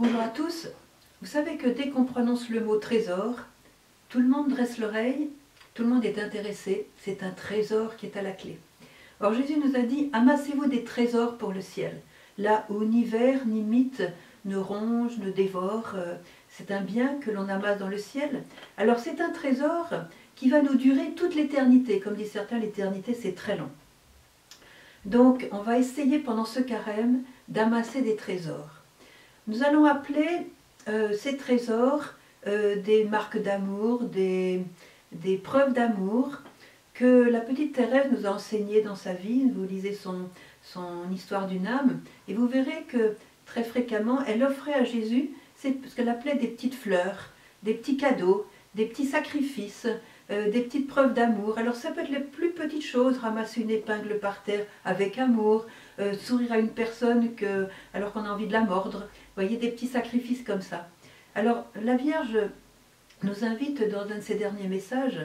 Bonjour à tous. Vous savez que dès qu'on prononce le mot trésor, tout le monde dresse l'oreille, tout le monde est intéressé, c'est un trésor qui est à la clé. Or Jésus nous a dit, amassez-vous des trésors pour le ciel, là où ni ver ni mythe ne ronge, ne dévore, euh, c'est un bien que l'on amasse dans le ciel. Alors c'est un trésor qui va nous durer toute l'éternité, comme disent certains, l'éternité c'est très long. Donc on va essayer pendant ce carême d'amasser des trésors. Nous allons appeler euh, ces trésors euh, des marques d'amour, des, preuves d'amour que la petite Thérèse nous a enseignées dans sa vie. Vous lisez son, histoire d'une âme et vous verrez que très fréquemment, elle offrait à Jésus ce qu'elle appelait des petites fleurs, des petits cadeaux, des petits sacrifices, euh, des petites preuves d'amour. Alors ça peut être les plus petites choses, ramasser une épingle par terre avec amour, euh, sourire à une personne alors qu'on a envie de la mordre. Vous voyez, des petits sacrifices comme ça. Alors la Vierge nous invite dans un de ses derniers messages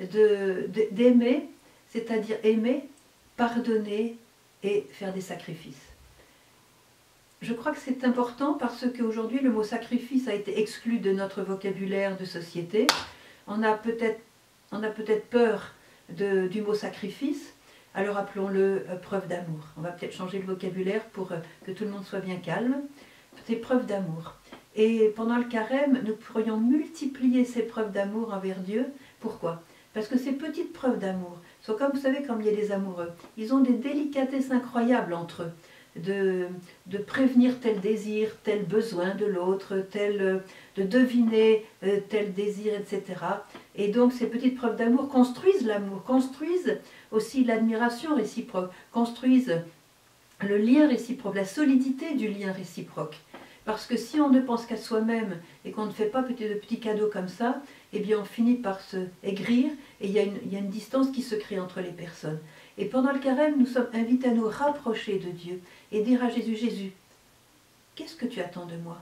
d'aimer, c'est-à-dire aimer, pardonner et faire des sacrifices. Je crois que c'est important parce qu'aujourd'hui le mot sacrifice a été exclu de notre vocabulaire de société. On a peut-être peur du mot sacrifice, alors appelons-le euh, preuve d'amour. On va peut-être changer le vocabulaire pour euh, que tout le monde soit bien calme. C'est preuve d'amour. Et pendant le carême, nous pourrions multiplier ces preuves d'amour envers Dieu. Pourquoi? Parce que ces petites preuves d'amour sont comme, vous savez, comme il y a des amoureux. Ils ont des délicatesses incroyables entre eux de, prévenir tel désir, tel besoin de l'autre, tel, de deviner euh, tel désir, etc. Et donc ces petites preuves d'amour construisent l'amour, construisent aussi l'admiration réciproque, construisent le lien réciproque, la solidité du lien réciproque. Parce que si on ne pense qu'à soi-même et qu'on ne fait pas de petits cadeaux comme ça, eh bien on finit par se aigrir et il y, il y a une distance qui se crée entre les personnes. Et pendant le carême, nous sommes invités à nous rapprocher de Dieu et dire à Jésus, Jésus, qu'est-ce que tu attends de moi?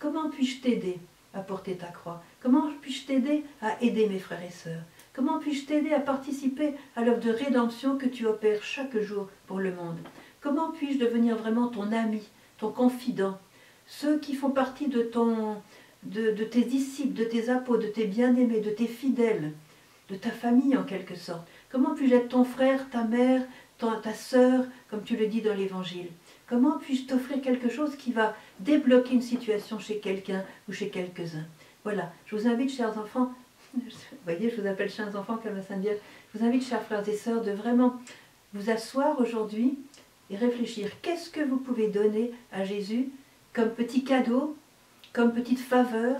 Comment puis-je t'aider à porter ta croix? Comment puis-je t'aider à aider mes frères et sœurs? Comment puis-je t'aider à participer à l'œuvre de rédemption que tu opères chaque jour pour le monde? Comment puis-je devenir vraiment ton ami, ton confident? Ceux qui font partie de, tes disciples, de tes apôtres, de tes bien-aimés, de tes fidèles, de ta famille en quelque sorte. Comment puis-je être ton frère, ta mère, ta sœur, comme tu le dis dans l'Évangile? Comment puis-je t'offrir quelque chose qui va débloquer une situation chez quelqu'un ou chez quelques-uns? Voilà, je vous invite, chers enfants, vous voyez, je vous appelle chers enfants comme la Sainte Vierge, je vous invite, chers frères et sœurs, de vraiment vous asseoir aujourd'hui et réfléchir. Qu'est-ce que vous pouvez donner à Jésus comme petit cadeau, comme petite faveur,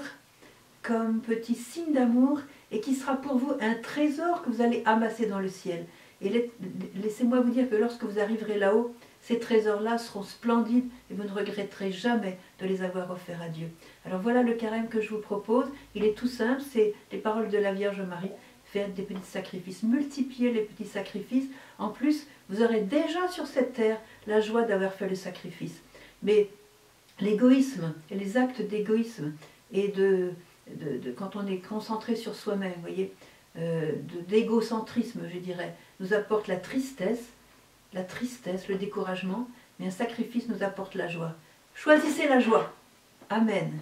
comme petit signe d'amour et qui sera pour vous un trésor que vous allez amasser dans le ciel. Et laissez-moi vous dire que lorsque vous arriverez là-haut, ces trésors-là seront splendides et vous ne regretterez jamais de les avoir offerts à Dieu. Alors voilà le carême que je vous propose. Il est tout simple, c'est les paroles de la Vierge Marie. Faire des petits sacrifices, multiplier les petits sacrifices. En plus, vous aurez déjà sur cette terre la joie d'avoir fait le sacrifice. Mais l'égoïsme et les actes d'égoïsme et de, quand on est concentré sur soi-même, voyez, euh, d'égocentrisme, je dirais, nous apporte la tristesse, la tristesse, le découragement, mais un sacrifice nous apporte la joie. Choisissez la joie. Amen.